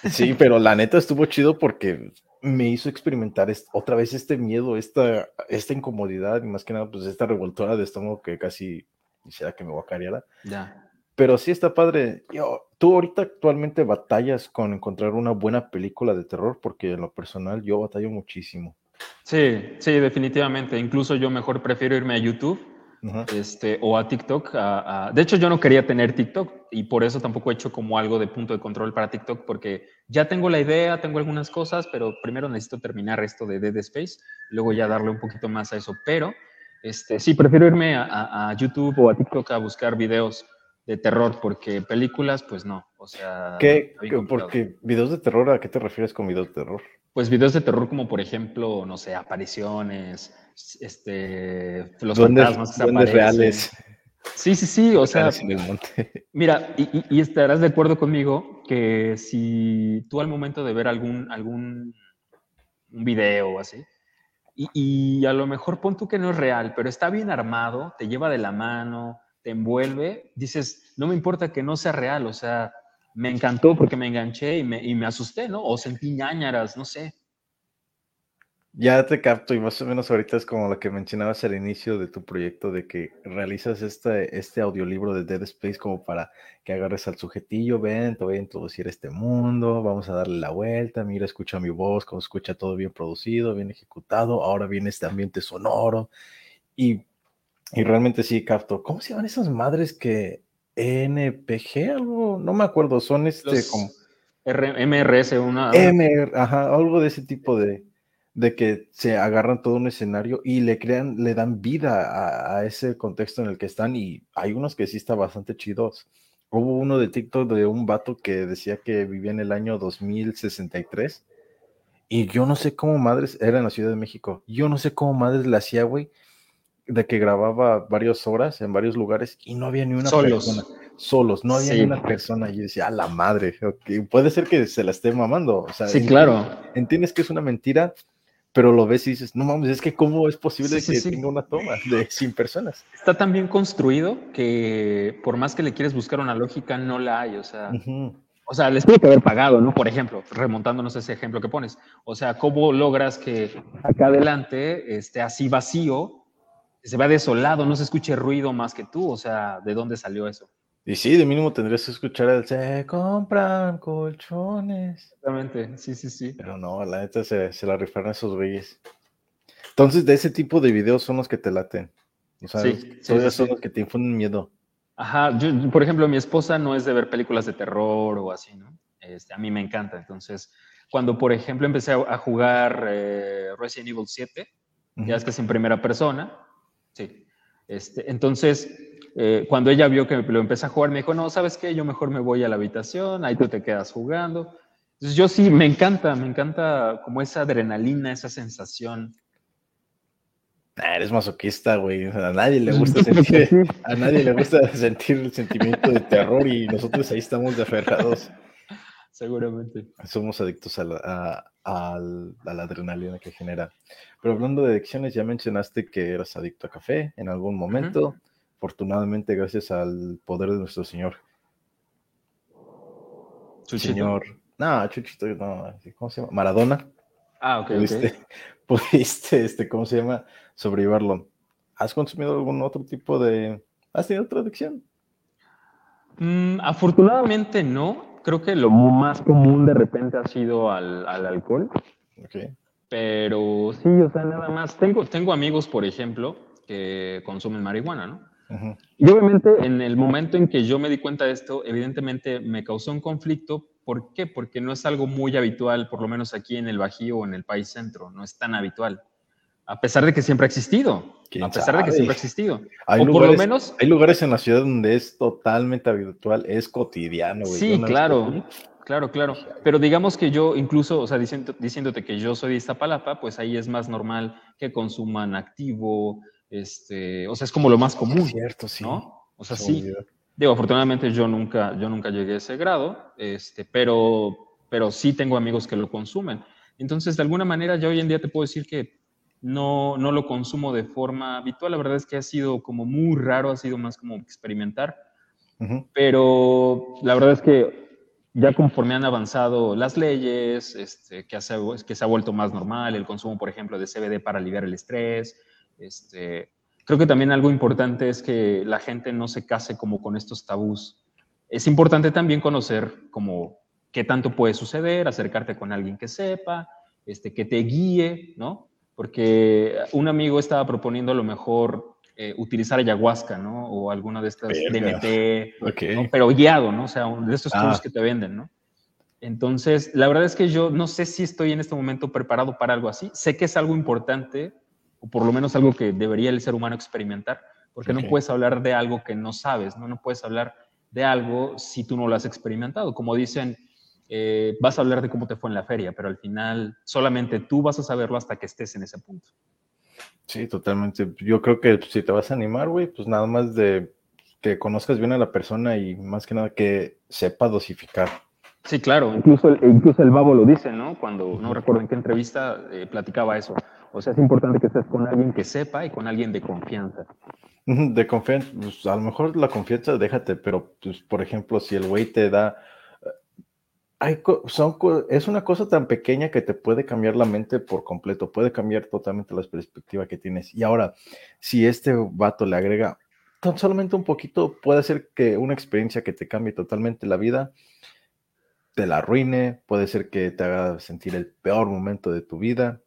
Sí, pero la neta estuvo chido porque me hizo experimentar otra vez este miedo, esta, esta incomodidad y más que nada, pues esta revoltura de estómago que casi quisiera que me guacareara. Ya. Pero sí está padre. Yo, tú ahorita actualmente batallas con encontrar una buena película de terror, porque en lo personal yo batallo muchísimo. Sí, sí, definitivamente. Incluso yo mejor prefiero irme a YouTube Ajá. este, o a TikTok. a- a- De hecho, yo no quería tener TikTok y por eso tampoco he hecho como algo de punto de control para TikTok, porque ya tengo la idea, tengo algunas cosas, pero primero necesito terminar esto de Dead Space, y luego ya darle un poquito más a eso. Pero este, sí, prefiero irme a, a- a YouTube o a TikTok a buscar videos de terror, porque películas, pues no. O sea, ¿Qué? Porque videos de terror, ¿a qué te refieres con videos de terror? Pues videos de terror como por ejemplo, no sé, apariciones, este, los Duendes- fantasmas que duendes reales. Sí, sí, sí, o sea, mira, y, y- y estarás de acuerdo conmigo que si tú al momento de ver algún, algún un video o así, y, y a lo mejor pon tú que no es real, pero está bien armado, te lleva de la mano, te envuelve, dices, no me importa que no sea real, o sea, me encantó porque me enganché y me, y me asusté, ¿no? O sentí ñáñaras, no sé. Ya te capto y más o menos ahorita es como lo que mencionabas al inicio de tu proyecto de que realizas este, este audiolibro de Dead Space como para que agarres al sujetillo, ven, te voy a introducir a este mundo, vamos a darle la vuelta, mira, escucha mi voz, como escucha todo bien producido, bien ejecutado, ahora viene este ambiente sonoro y, y realmente sí capto. ¿Cómo se llaman esas madres que NPG, algo, no me acuerdo, son este Los como... R- MRS, una... MR, ajá, algo de ese tipo de, de que se agarran todo un escenario y le crean, le dan vida a, a ese contexto en el que están y hay unos que sí están bastante chidos. Hubo uno de TikTok de un vato que decía que vivía en el año 2063 y yo no sé cómo madres, era en la Ciudad de México, yo no sé cómo madres le hacía, güey, de que grababa varias horas en varios lugares y no había ni una Solos. persona solos, no había Sí. ni una persona. Y yo decía, a la madre, ok, puede ser que se la esté mamando. O sea, Sí, claro. Entiendes que es una mentira, pero lo ves y dices, no mames, es que cómo es posible Sí, que sí. tenga una toma de 100 personas. Está tan bien construido que por más que le quieres buscar una lógica, no la hay. O sea, o sea les tuvo que haber pagado, ¿no? Por ejemplo, remontándonos a ese ejemplo que pones. O sea, ¿cómo logras que acá adelante esté así vacío, se vea desolado, no se escuche ruido más que tú? O sea, ¿de dónde salió eso? Y sí, de mínimo tendrías que escuchar el se compran colchones. Exactamente, sí, sí, sí. Pero no, la neta se, se la rifaron esos güeyes. Entonces, de ese tipo de videos son los que te laten. O sea, Sí, sí, sí, son los que te infunden miedo. Ajá, yo, por ejemplo, mi esposa no es de ver películas de terror o así, ¿no? Este, a mí me encanta. Entonces, cuando, por ejemplo, empecé a, jugar eh, Resident Evil 7, ya es que es en primera persona, sí. Este, entonces, eh, cuando ella vio que lo empecé a jugar, me dijo, no, ¿sabes qué? Yo mejor me voy a la habitación, ahí tú te quedas jugando. Entonces, yo sí, me encanta, me encanta como esa adrenalina, esa sensación. Ah, eres masoquista, güey. A nadie le gusta sentir, sí. a nadie le gusta sentir el sentimiento de terror y nosotros ahí estamos de aferrados. Seguramente. Somos adictos a la, a- al- a la adrenalina que genera. Pero hablando de adicciones, ya mencionaste que eras adicto a café en algún momento. Afortunadamente, gracias al poder de nuestro Señor Chuchito. señor. No, Chuchito, no, ¿cómo se llama? Maradona. Ah, ok. Pudiste, pudiste, este, ¿cómo se llama? Sobrellevarlo. ¿Has consumido algún otro tipo de. ¿Has tenido otra adicción? Mm, afortunadamente no. Creo que lo más común de repente ha sido al, al alcohol. Ok. Pero sí, o sea, nada más. Tengo, tengo amigos, por ejemplo, que consumen marihuana, ¿no? Ujú. Y obviamente en el momento en que yo me di cuenta de esto, evidentemente me causó un conflicto. ¿Por qué? Porque no es algo muy habitual, por lo menos aquí en el Bajío o en el país centro, no es tan habitual. A pesar de que siempre ha existido. ¿Quién A pesar de que sabe? siempre ha existido. Hay o por lugares, lo menos, hay lugares en la ciudad donde es totalmente habitual, es cotidiano, güey. Sí, claro, claro, claro. Pero digamos que yo, incluso, o sea, diciendo- diciéndote que yo soy de Iztapalapa, pues ahí es más normal que consuman activo, este, o sea, es como lo más común, Es cierto, sí. ¿no? O sea, Se sí. Digo, afortunadamente yo nunca, yo nunca llegué a ese grado, este, pero, pero sí tengo amigos que lo consumen. Entonces, de alguna manera, yo hoy en día te puedo decir que no, no lo consumo de forma habitual. La verdad es que ha sido como muy raro, ha sido más como experimentar pero la verdad es que ya conforme han avanzado las leyes, este, que, hace- que se ha vuelto más normal el consumo, por ejemplo, de CBD para aliviar el estrés, este, creo que también algo importante es que la gente no se case como con estos tabús. Es importante también conocer como qué tanto puede suceder, acercarte con alguien que sepa, este, que te guíe, ¿no? Porque un amigo estaba proponiendo a lo mejor eh, utilizar ayahuasca, ¿no? O alguna de estas Verga. DMT, pero guiado, ¿no? O sea, de estos Ah. que te venden, ¿no? Entonces, la verdad es que yo no sé si estoy en este momento preparado para algo así. Sé que es algo importante, o por lo menos algo que debería el ser humano experimentar, porque no puedes hablar de algo que no sabes, ¿no? No puedes hablar de algo si tú no lo has experimentado. Como dicen, eh, vas a hablar de cómo te fue en la feria, pero al final solamente tú vas a saberlo hasta que estés en ese punto. Sí, totalmente. Yo creo que si te vas a animar, güey, pues nada más de que conozcas bien a la persona y más que nada que sepa dosificar. Sí, claro. Incluso el, incluso el babo lo dice, ¿no? Cuando, no recuerdo en qué entrevista, eh, platicaba eso. O sea, es importante que estés con alguien que sepa y con alguien de confianza. De confianza, pues a lo mejor la confianza déjate, pero pues por ejemplo, si el güey te da, eh, hay co- son, co- es una cosa tan pequeña que te puede cambiar la mente por completo, puede cambiar totalmente la perspectiva que tienes. Y ahora, si este vato le agrega tan solamente un poquito, puede hacer que una experiencia que te cambie totalmente la vida, te la arruine, puede ser que te haga sentir el peor momento de tu vida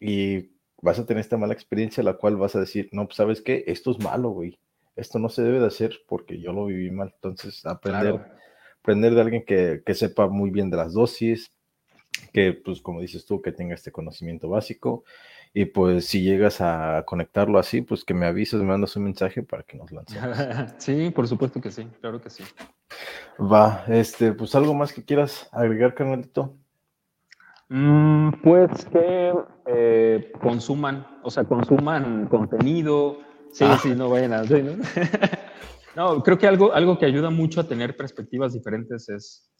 y vas a tener esta mala experiencia, la cual vas a decir, no, pues sabes qué, esto es malo, güey, esto no se debe de hacer porque yo lo viví mal. Entonces, aprender, Claro. aprender de alguien que, que sepa muy bien de las dosis, que pues como dices tú, que tenga este conocimiento básico. Y pues si llegas a conectarlo así, pues que me avises, me mandas un mensaje para que nos lancemos. sí, por supuesto que sí, claro que sí. Va, este, pues algo más que quieras agregar, carnalito. Mm, pues que eh, consuman, o sea, consuman contenido. Sí, Ah. sí, no vayan a... sí, ¿no? No, creo que algo, algo que ayuda mucho a tener perspectivas diferentes es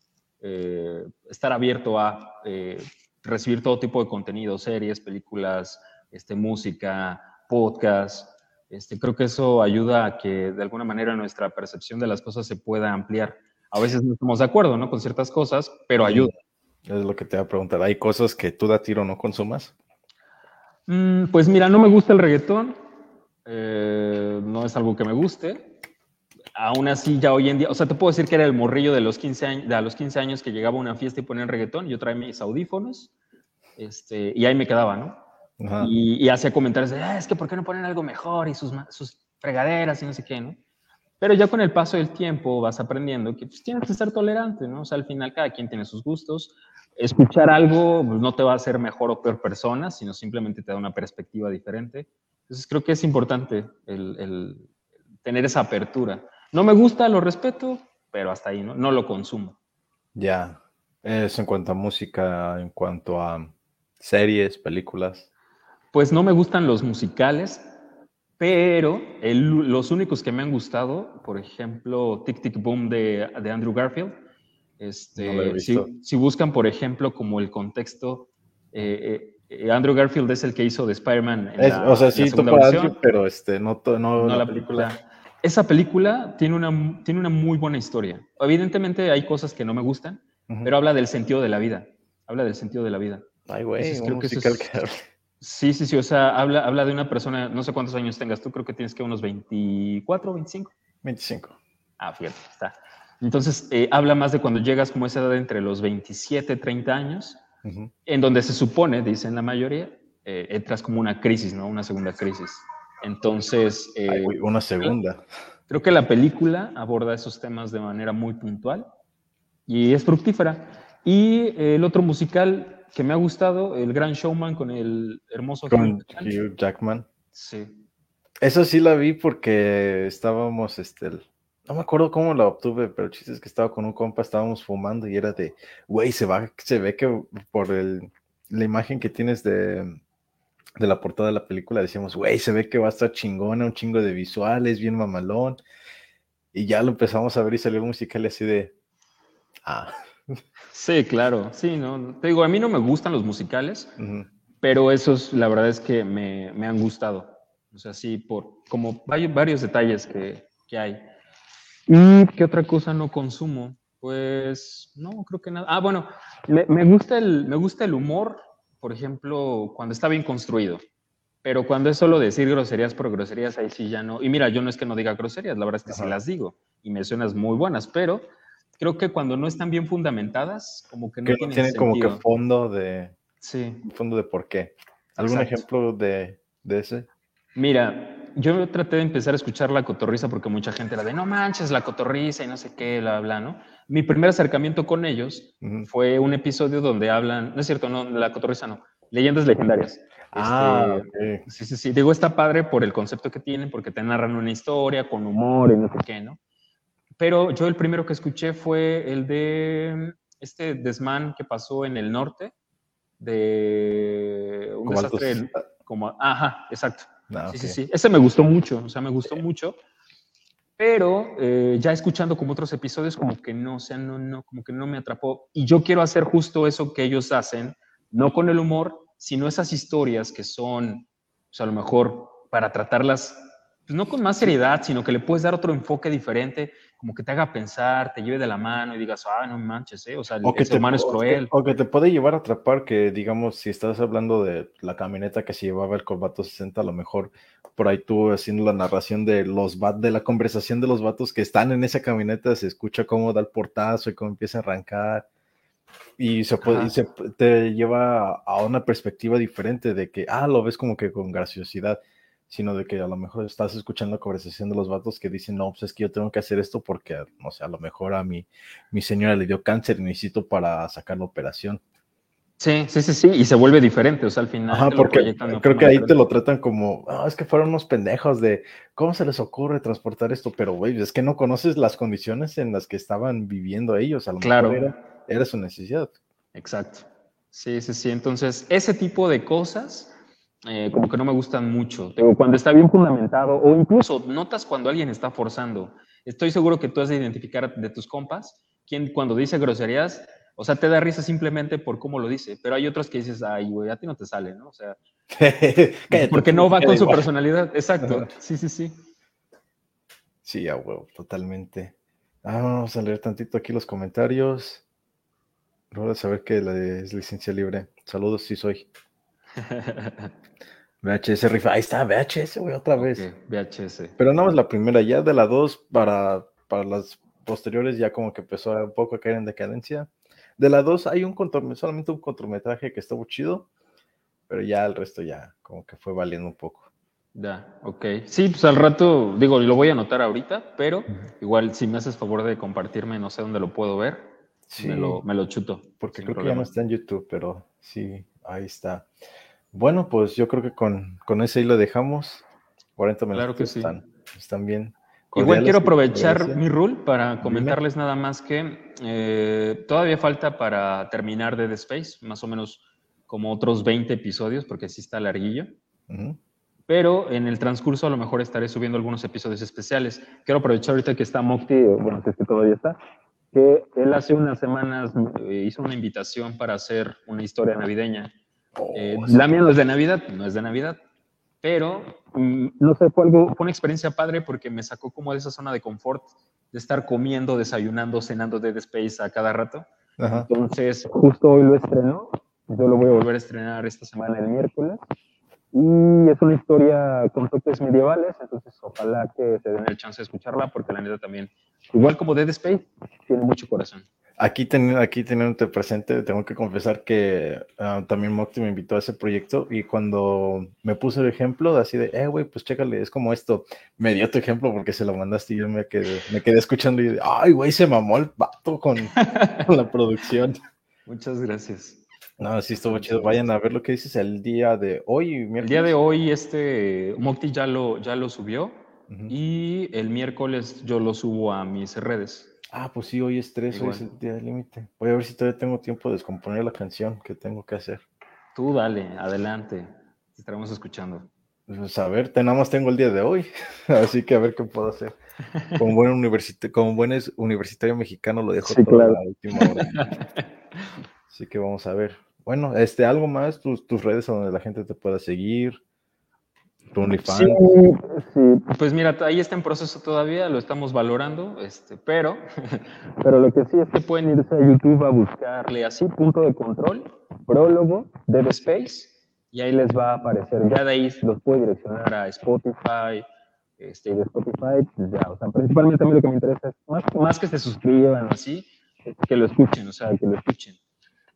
eh, estar abierto a eh, recibir todo tipo de contenido, series, películas, este, música, podcast. Este, creo que eso ayuda a que de alguna manera nuestra percepción de las cosas se pueda ampliar. A veces no estamos de acuerdo ¿no? con ciertas cosas, pero ayuda. Es lo que te voy a preguntar. ¿Hay cosas que tú da tiro no consumas? Mm, pues mira, no me gusta el reggaetón, eh, no es algo que me guste. Aún así, ya hoy en día, o sea, te puedo decir que era el morrillo de los 15 años, de a los 15 años que llegaba a una fiesta y ponían reggaetón, yo traía mis audífonos, este, y ahí me quedaba, ¿no? Ajá. Y, y hacía comentarios de, "Ah, es que ¿por qué no ponen algo mejor y sus, sus fregaderas y no sé qué, ¿no? Pero ya con el paso del tiempo vas aprendiendo que pues, tienes que ser tolerante, ¿no? O sea, al final cada quien tiene sus gustos. Escuchar algo pues, no te va a hacer mejor o peor persona, sino simplemente te da una perspectiva diferente. Entonces creo que es importante el, el tener esa apertura. No me gusta, lo respeto, pero hasta ahí, ¿no? No lo consumo. Ya. Eso en cuanto a música, en cuanto a series, películas. Pues no me gustan los musicales, pero el- los únicos que me han gustado, por ejemplo, Tic Tic Boom de, de Andrew Garfield, este, No si, buscan, por ejemplo, como el contexto, eh, eh, Andrew Garfield es el que hizo de Spider-Man. o sea, sí, topa. Andrew, pero este, no, no, No la película. Esa película tiene una, tiene una muy buena historia. Evidentemente hay cosas que no me gustan, pero habla del sentido de la vida. Habla del sentido de la vida. Ay, güey, creo que eso es- que. Sí, sí, sí, o sea, habla, habla de una persona, no sé cuántos años tengas tú, creo que tienes que unos 24, 25. 25. Ah, fíjate, está. Entonces, eh, habla más de cuando llegas como esa edad entre los 27, 30 años, en donde se supone, dicen la mayoría, eh, entras como una crisis, ¿no? Una segunda crisis. Entonces, eh, Ay, una segunda. creo que la película aborda esos temas de manera muy puntual y es fructífera. Y el otro musical que me ha gustado, El Gran Showman con el hermoso Con Hugh Jackman. Sí. Eso sí la vi porque estábamos, este, no me acuerdo cómo la obtuve, pero el chiste es que estaba con un compa, estábamos fumando y era de, güey, se va, se ve que por el, la imagen que tienes de, de la portada de la película, decíamos, güey, se ve que va a estar chingona, un chingo de visuales, bien mamalón. Y ya lo empezamos a ver y salió el musical así de, ah, Sí, claro. Sí, no. Te digo, a mí no me gustan los musicales, pero esos, la verdad es que me, me han gustado. O sea, sí, por como hay varios detalles que, que hay. ¿Y qué otra cosa no consumo? Pues no, creo que nada. Ah, bueno, me, me gusta el, me gusta el humor, por ejemplo, cuando está bien construido. Pero cuando es solo decir groserías por groserías, ahí sí ya no. Y mira, yo no es que no diga groserías, la verdad es que sí las digo y me suenas muy buenas, pero creo que cuando no están bien fundamentadas, como que no tienen tiene como que fondo de, Sí. fondo de por qué. ¿Algún Exacto. ejemplo de, de ese? Mira, yo traté de empezar a escuchar la cotorriza porque mucha gente era de no manches la cotorriza y no sé qué, bla, bla, ¿no? Mi primer acercamiento con ellos Ujú. fue un episodio donde hablan, no es cierto, no, la cotorriza no, leyendas legendarias. Ah, Este, ok. Sí, sí, sí. Digo, está padre por el concepto que tienen, porque te narran una historia con humor y no sé qué, ¿no? Pero yo el primero que escuché fue el de este desmán que pasó en el norte, de un Como desastre, como, ajá, exacto. Ah, Sí, sí, ok. sí. Ese me gustó mucho, o sea, me gustó mucho. Pero eh, ya escuchando como otros episodios, como que no, o sea, no, no, como que no me atrapó. Y yo quiero hacer justo eso que ellos hacen, no con el humor, sino esas historias que son, o sea, a lo mejor para tratarlas, pues no con más seriedad, sino que le puedes dar otro enfoque diferente, como que te haga pensar, te lleve de la mano y digas, ah, no manches, ¿eh? o sea, el, O que, el ser te, humano es o que- cruel. o que te puede llevar a atrapar que, digamos, si estás hablando de la camioneta que se llevaba el Corbato 60, a lo mejor por ahí tú haciendo la narración de los va- de la conversación de los vatos que están en esa camioneta, se escucha cómo da el portazo y cómo empieza a arrancar. Y se, puede, y se te lleva a una perspectiva diferente de que, ah, lo ves como que con graciosidad, sino de que a lo mejor estás escuchando la conversación de los vatos que dicen, no, pues es que yo tengo que hacer esto porque, no sé, a lo mejor a mi, mi señora le dio cáncer y necesito para sacar la operación. Sí, sí, sí, sí, y se vuelve diferente, o sea, al final. Ajá, porque creo que ahí te lo tratan como, ah, es que fueron unos pendejos de, ¿cómo se les ocurre transportar esto? Pero, güey, es que no conoces las condiciones en las que estaban viviendo ellos, a lo Claro. mejor era, era su necesidad. Exacto. Sí, sí, sí. Entonces, ese tipo de cosas, eh, como que no me gustan mucho. Digo, cuando está bien fundamentado, o incluso notas cuando alguien está forzando. Estoy seguro que tú has de identificar de tus compas, quien cuando dice groserías, o sea, te da risa simplemente por cómo lo dice, pero hay otros que dices, ay, güey, a ti no te sale, ¿no? O sea, Cállate, porque no va con su igual. personalidad. Exacto. Sí, sí, sí. Sí, a huevo, totalmente. Ah, vamos a leer tantito aquí los comentarios. Luego de saber que la de- es licencia libre. Saludos, sí soy. VHS rifa. Ahí está, VHS, güey, otra vez. VHS. Pero no es la primera, ya de la dos para, para las posteriores ya como que empezó a un poco a caer en decadencia. De la dos hay un solamente un cortometraje que estuvo chido, pero ya el resto ya como que fue valiendo un poco. Ya, ok. Sí, pues al rato, digo, lo voy a anotar ahorita, pero igual si me haces favor de compartirme, no sé dónde lo puedo ver, Sí, me, lo, me lo chuto. porque creo que ya problema. no está en YouTube, pero sí, ahí está. Bueno, pues yo creo que con, con ese ahí lo dejamos. 40 minutos Claro que sí. están, están bien. Igual quiero aprovechar mi rule para comentarles nada más que eh, todavía falta para terminar Dead Space, más o menos como otros 20 episodios, porque sí está larguillo. Ujú. Pero en el transcurso a lo mejor estaré subiendo algunos episodios especiales. Quiero aprovechar ahorita que está Mocti, bueno, si es que todavía está, que él hace unas semanas eh, hizo una invitación para hacer una historia navideña. Eh, Oh, la mía no es de Navidad, no es de Navidad, pero mm, no sé, fue algo, fue una experiencia padre porque me sacó como de esa zona de confort de estar comiendo, desayunando, cenando Dead Space a cada rato. Ajá. Entonces, justo hoy lo estrenó. Yo lo voy a volver a estrenar esta semana el miércoles. Y es una historia con toques medievales, entonces ojalá que se den el chance de escucharla, porque la neta también, igual como Dead Space, tiene mucho corazón. Aquí, ten- aquí teniéndote presente, tengo que confesar que ah, también Mocti me invitó a ese proyecto y cuando me puso el ejemplo, así de, eh, güey, pues chécale, es como esto, me dio tu ejemplo porque se lo mandaste y yo me quedé, me quedé escuchando y, ay, güey, se mamó el vato con, con la producción. Muchas gracias. No, sí estuvo chido. Vayan a ver lo que dices el día de hoy. El día de hoy, este Mocti ya lo, ya lo subió y el miércoles yo lo subo a mis redes. Ah, pues sí, hoy es 3, hoy es Igual. el día límite. Voy a ver si todavía tengo tiempo de descomponer la canción que tengo que hacer. Tú dale, adelante. Te estaremos escuchando. Pues a ver, te- nada más tengo el día de hoy, así que a ver qué puedo hacer. Como buen, universita- como buen es- universitario mexicano lo dejo Sí, todo a claro. la última hora. Así que vamos a ver. Bueno, este, algo más, tus, tus redes a donde la gente te pueda seguir, tu OnlyFans. Sí, sí, Pues mira, ahí está en proceso todavía, lo estamos valorando, este, pero pero lo que sí es que pueden irse a YouTube a buscarle así, punto de control, prólogo, Dead Space, y ahí les va a aparecer. Ya de ahí los puede direccionar a Spotify, este, y de Spotify, pues ya, o sea, principalmente a mí lo que me interesa es más, más que se suscriban así, que lo escuchen, o sea, que lo escuchen.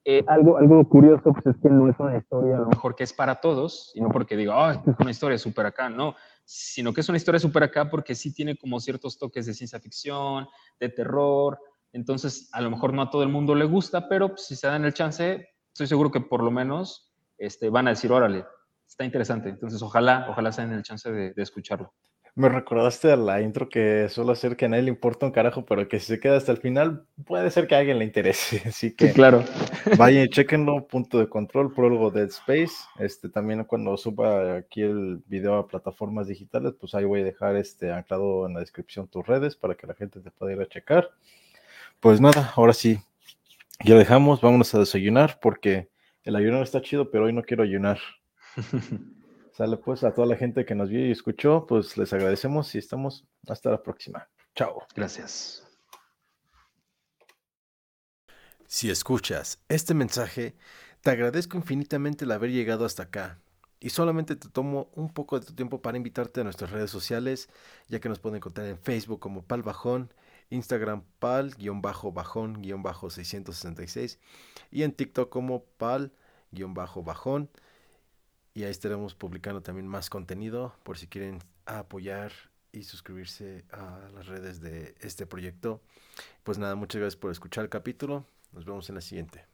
Eh, algo, algo curioso, pues es que no es una historia a lo mejor que es para todos, y no porque diga, oh, es una historia súper acá, no, sino que es una historia súper acá porque sí tiene como ciertos toques de ciencia ficción, de terror, entonces a lo mejor no a todo el mundo le gusta, pero pues, si se dan el chance, estoy seguro que por lo menos este, van a decir, órale, está interesante, entonces ojalá, ojalá se den el chance de, de escucharlo. Me recordaste a la intro que suelo hacer que a nadie le importa un carajo, pero que si se queda hasta el final, puede ser que a alguien le interese. Así que claro. vayan y chequenlo, punto de control, prólogo Dead Space. Este también cuando suba aquí el video a plataformas digitales, pues ahí voy a dejar este anclado en la descripción tus redes para que la gente te pueda ir a checar. Pues nada, ahora sí, ya dejamos, vámonos a desayunar porque el ayuno está chido, pero hoy no quiero ayunar. Sale pues a toda la gente que nos vio y escuchó, pues les agradecemos y estamos hasta la próxima. Chao. Gracias. Si escuchas este mensaje, te agradezco infinitamente el haber llegado hasta acá. Y solamente te tomo un poco de tu tiempo para invitarte a nuestras redes sociales, ya que nos pueden encontrar en Facebook como Pal Bajón, Instagram Pal-Bajón-666 y en TikTok como Pal-Bajón. Y ahí estaremos publicando también más contenido por si quieren apoyar y suscribirse a las redes de este proyecto. Pues nada, muchas gracias por escuchar el capítulo. Nos vemos en la siguiente.